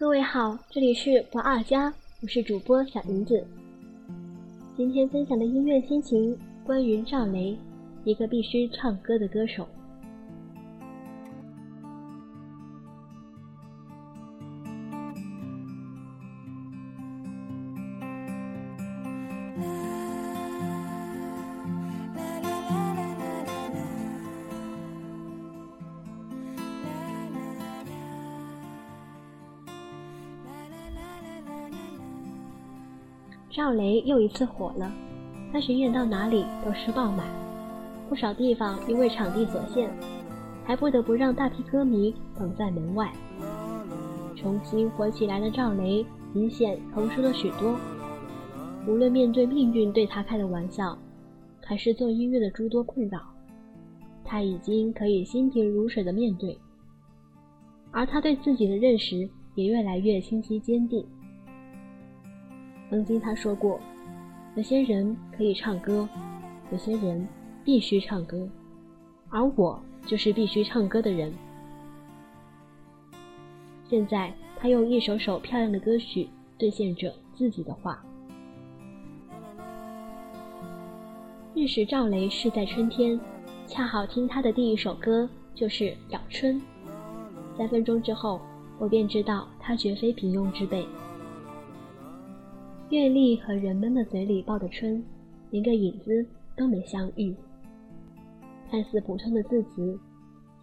各位好，这里是不二家，我是主播小银子。今天分享的音乐心情，关于赵雷，一个必须唱歌的歌手。赵雷又一次火了，他巡演到哪里都是爆满，不少地方因为场地所限，还不得不让大批歌迷等在门外。重新火起来的赵雷明显成熟了许多，无论面对命运对他开的玩笑，还是做音乐的诸多困扰，他已经可以心平如水的面对，而他对自己的认识也越来越清晰坚定。曾经他说过，有些人可以唱歌，有些人必须唱歌，而我就是必须唱歌的人。现在他用一首首漂亮的歌曲兑现着自己的话。认识赵雷是在春天，恰好听他的第一首歌就是《咬春》，三分钟之后，我便知道他绝非平庸之辈。阅历和人们的嘴里报的春，连个影子都没相遇。看似普通的字词，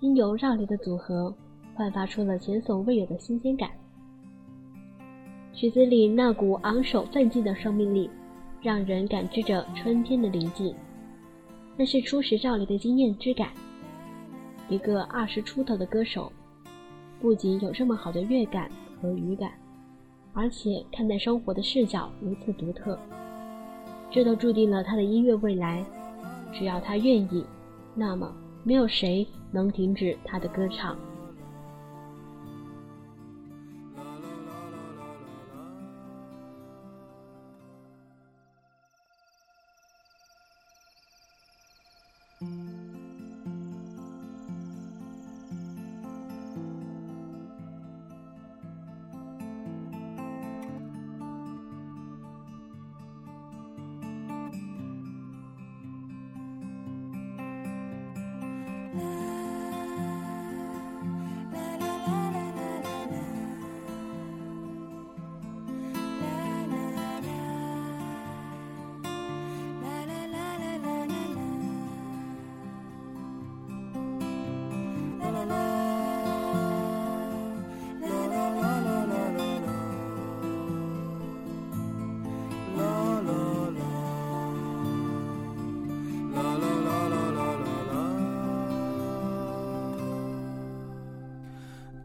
经由绕流的组合，焕发出了前所未有的新鲜感。曲子里那股昂首奋进的生命力，让人感知着春天的临近。那是初识赵雷的惊艳之感。一个二十出头的歌手，不仅有这么好的乐感和语感。而且看待生活的视角如此独特，这都注定了他的音乐未来。只要他愿意，那么没有谁能停止他的歌唱。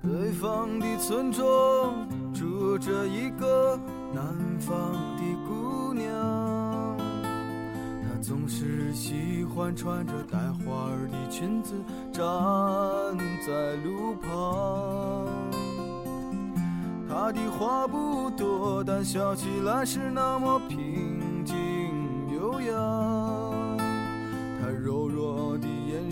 北方的村庄住着一个南方的姑娘，她总是喜欢穿着带花儿的裙子站在路旁。她的话不多，但笑起来是那么平静悠扬。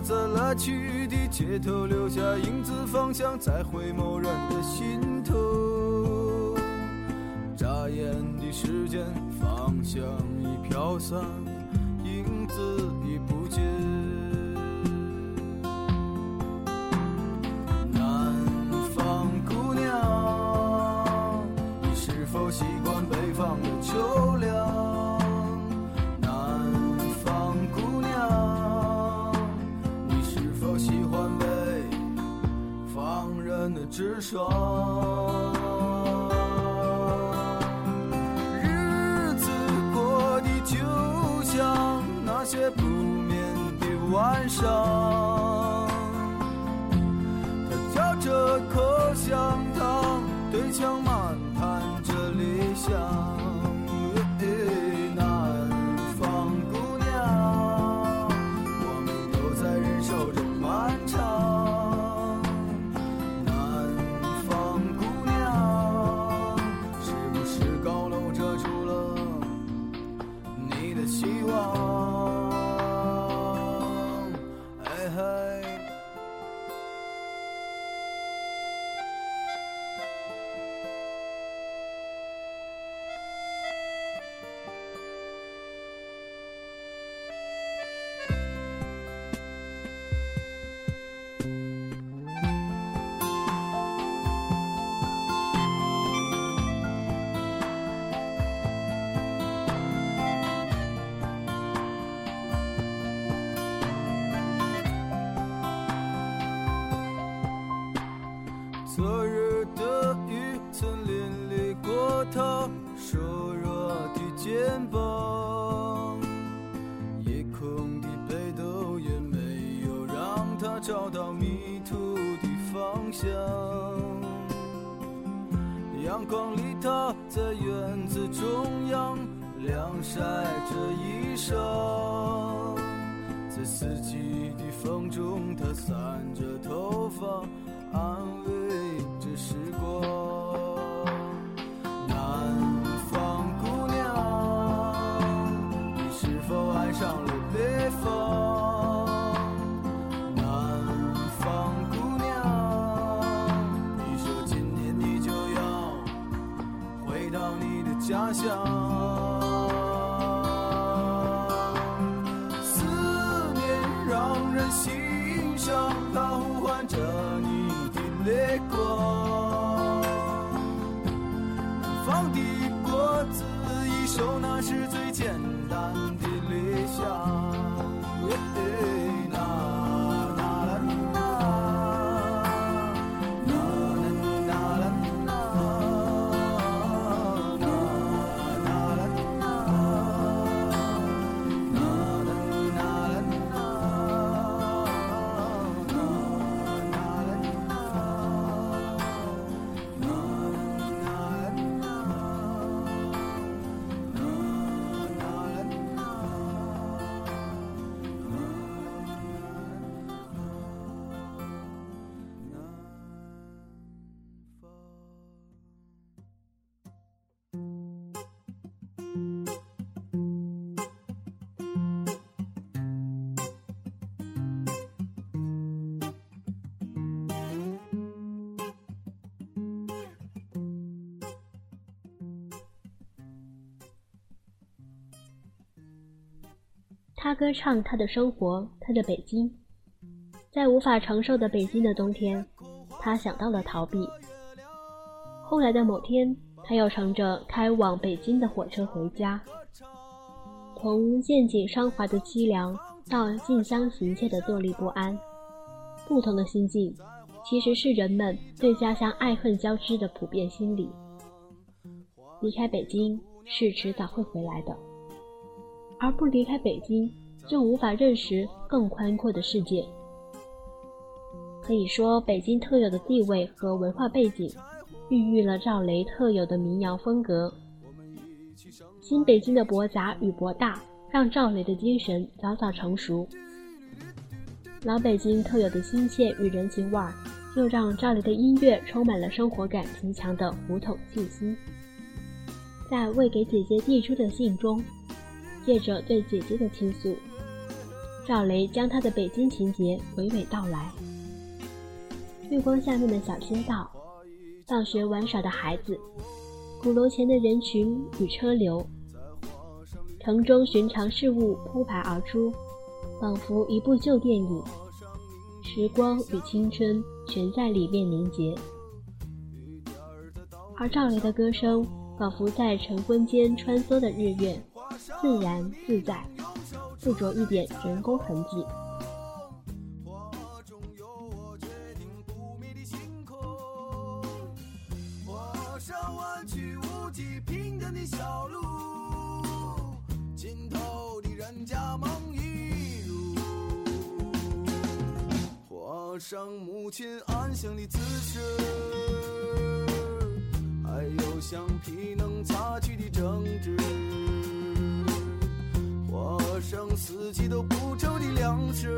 在来去的街头留下影子，方向在回眸人的心头。眨眼的。时间芳香已飘散，的阳光里，她在院子中央晾晒着衣裳，在四季的风中，她散着头发，的他歌唱他的生活，他的北京。在无法承受的北京的冬天，他想到了逃避。后来的某天，他又乘着开往北京的火车回家，从见景伤怀的凄凉到近乡行怯的坐立不安，不同的心境，其实是人们对家乡爱恨交织的普遍心理。离开北京是迟早会回来的。而不离开北京，就无法认识更宽阔的世界。可以说，北京特有的地位和文化背景，孕育了赵雷特有的民谣风格。新北京的博杂与博大，让赵雷的精神早早成熟。老北京特有的亲切与人情味儿，又让赵雷的音乐充满了生活感极强的胡同气息。在未给姐姐递出的信中，借着对姐姐的倾诉，赵雷将他的北京情节娓娓道来。月光下面的小街道，放学玩耍的孩子，鼓楼前的人群与车流，城中寻常事物铺排而出，仿佛一部旧电影，时光与青春全在里面凝结。而赵雷的歌声，仿佛在晨昏间穿梭的日月。自然自在，不着一点人工痕迹。画上母亲安详的姿势，还有橡皮能擦去的争执。花上四季都不愁的粮食，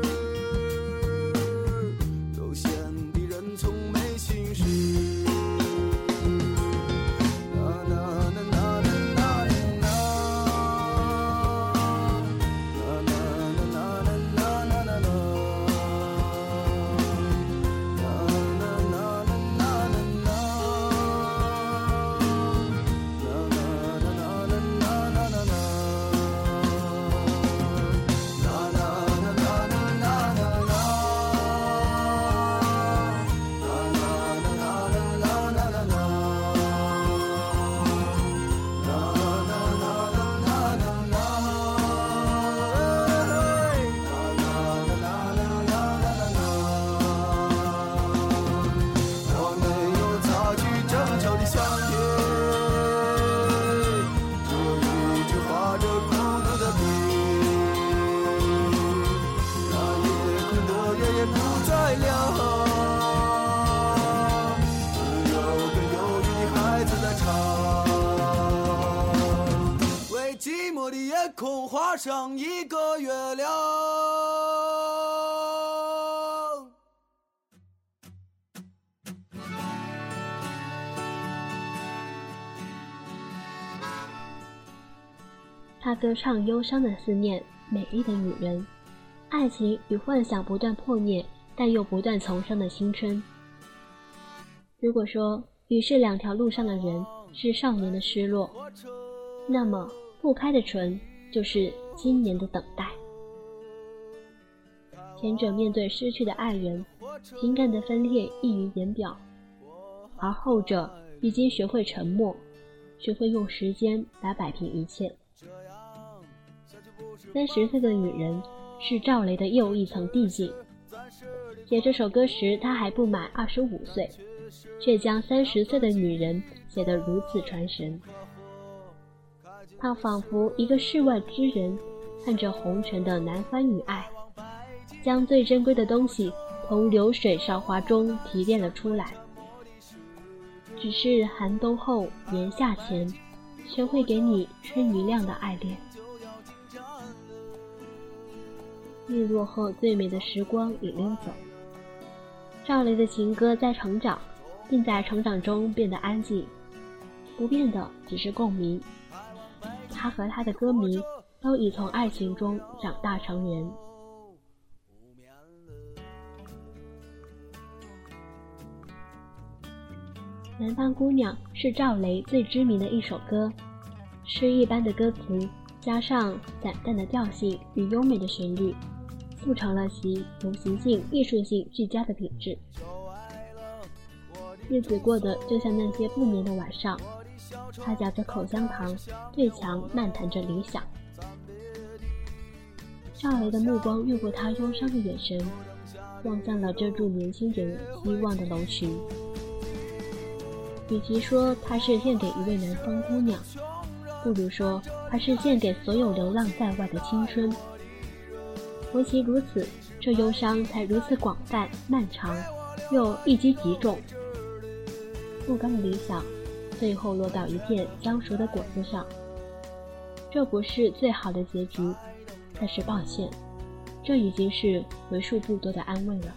悠闲的人从没心事。像一个月亮。他歌唱忧伤的思念，美丽的女人，爱情与幻想不断破灭，但又不断重生的青春。如果说与是两条路上的人是少年的失落，那么不开的唇就是今年的等待。前者面对失去的爱人，情感的分裂溢于言表，而后者已经学会沉默，学会用时间来摆平一切。三十岁的女人是赵雷的又一层递进。写这首歌时，他还不满二十五岁，却将三十岁的女人写得如此传神。他仿佛一个世外之人，看着红尘的难欢与爱，将最珍贵的东西从流水韶华中提炼了出来。只是寒冬后，炎夏前，学会给你春余亮的爱恋。日落后最美的时光已溜走，赵雷的情歌在成长，并在成长中变得安静，不变的只是共鸣。他和他的歌迷都已从爱情中长大成人。南方姑娘是赵雷最知名的一首歌，诗一般的歌词加上散淡的调性与优美的旋律。促成了其流行性、艺术性俱佳的品质。日子过得就像那些不眠的晚上，他嚼着口香糖，对墙漫谈着理想。赵雷的目光越过他忧伤的眼神，望向了遮住年轻人希望的楼群。与其说他是献给一位南方姑娘，不如说他是献给所有流浪在外的青春。唯其如此，这忧伤才如此广泛、漫长，又一击即中。不甘的理想，最后落到一片将熟的果子上。这不是最好的结局，但是抱歉，这已经是为数不多的安慰了。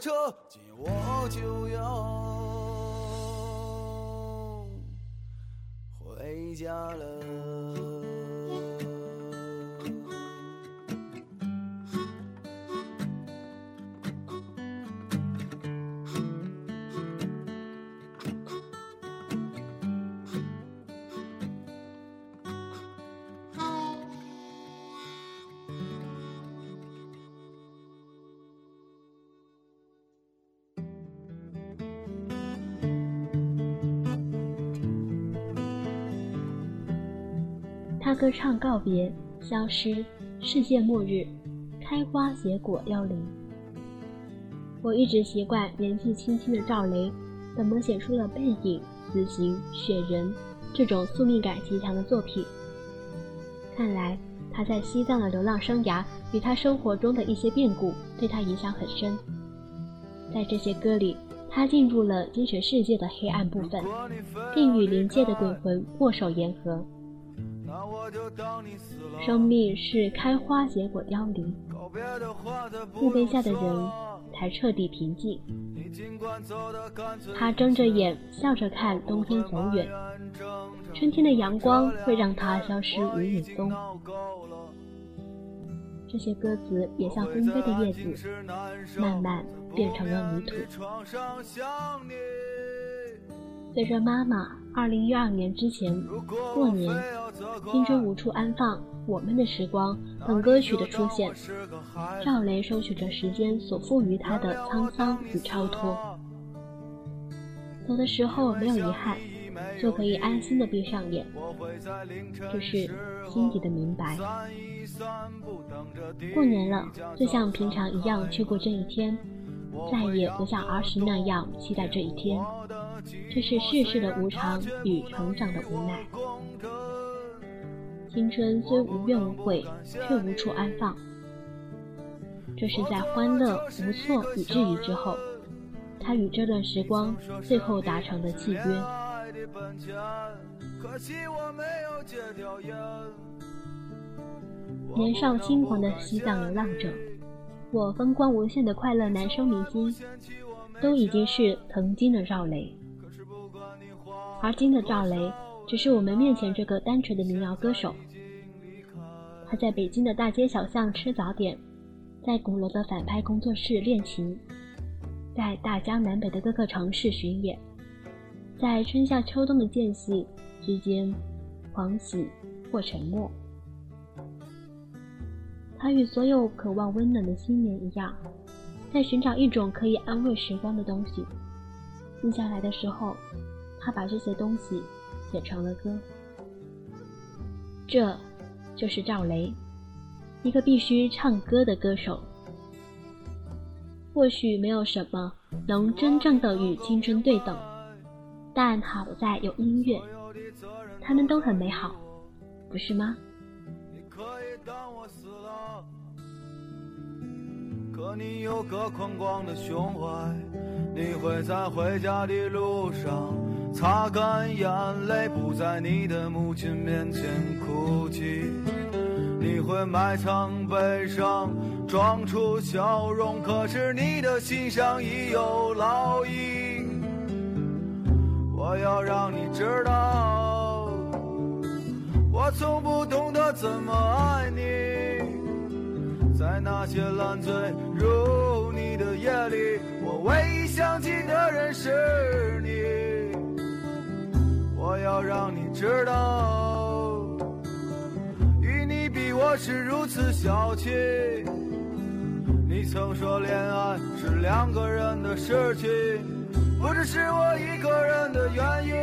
车，接我就要回家了。他歌唱告别、消失、世界末日、开花结果凋零。我一直习惯年纪轻轻的赵雷，怎么写出了《背影》《死刑》《雪人》这种宿命感极强的作品？看来他在西藏的流浪生涯与他生活中的一些变故对他影响很深。在这些歌里，他进入了精神世界的黑暗部分，并与临界的鬼魂握手言和。生命是开花结果凋零，墓碑下的人才彻底平静。他睁着眼，笑着看冬天走远，春天的阳光会让它消失无影踪。这些鸽子也像纷飞的叶子，慢慢变成了泥土。随着妈妈2012年之前过年《青春无处安放》《我们的时光》等歌曲的出现，赵雷收取着时间所赋予他的沧桑与超脱。走的时候没有遗憾，就可以安心的闭上眼，这是心底的明白。过年了，就像平常一样去过这一天，再也不像儿时那样期待这一天。这是世事的无常与成长的无奈。青春虽无怨无悔，却无处安放。这是在欢乐、无措与质疑之后，他与这段时光最后达成的契约。年少轻狂的西藏流浪者，我风光无限的快乐男生明星，都已经是曾经的赵雷。而今的赵雷，只是我们面前这个单纯的民谣歌手。他在北京的大街小巷吃早点，在鼓楼的反派工作室练琴，在大江南北的各个城市巡演，在春夏秋冬的间隙之间，狂喜或沉默。他与所有渴望温暖的青年一样，在寻找一种可以安慰时光的东西。静下来的时候。他把这些东西写成了歌，这就是赵雷，一个必须唱歌的歌手。或许没有什么能真正的与青春对等，但好在有音乐，他们都很美好，不是吗？可你有个宽广的胸怀，你会在回家的路上。擦干眼泪，不在你的母亲面前哭泣。你会埋藏悲伤，装出笑容，可是你的心上已有烙印。我要让你知道，我从不懂得怎么爱你。在那些烂醉如泥的夜里，我唯一想起的人是你。我要让你知道，与你比我是如此小气。你曾说恋爱是两个人的事情，不只是我一个人的原因。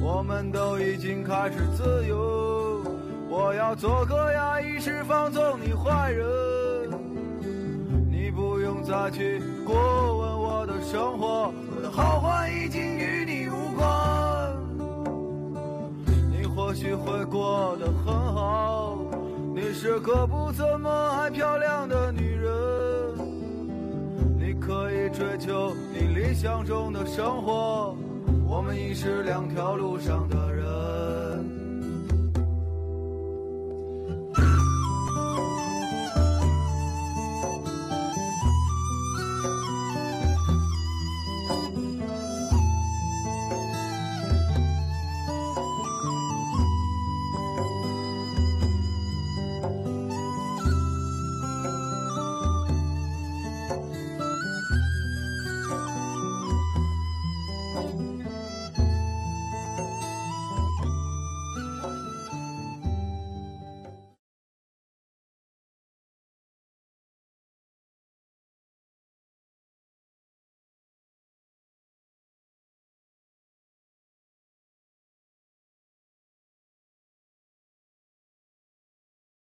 我们都已经开始自由，我要做个压抑释放纵你坏人。你不用再去过问我的生活，我的好坏已经与你或许会过得很好，你是个不怎么爱漂亮的女人。你可以追求你理想中的生活，我们已是两条路上的。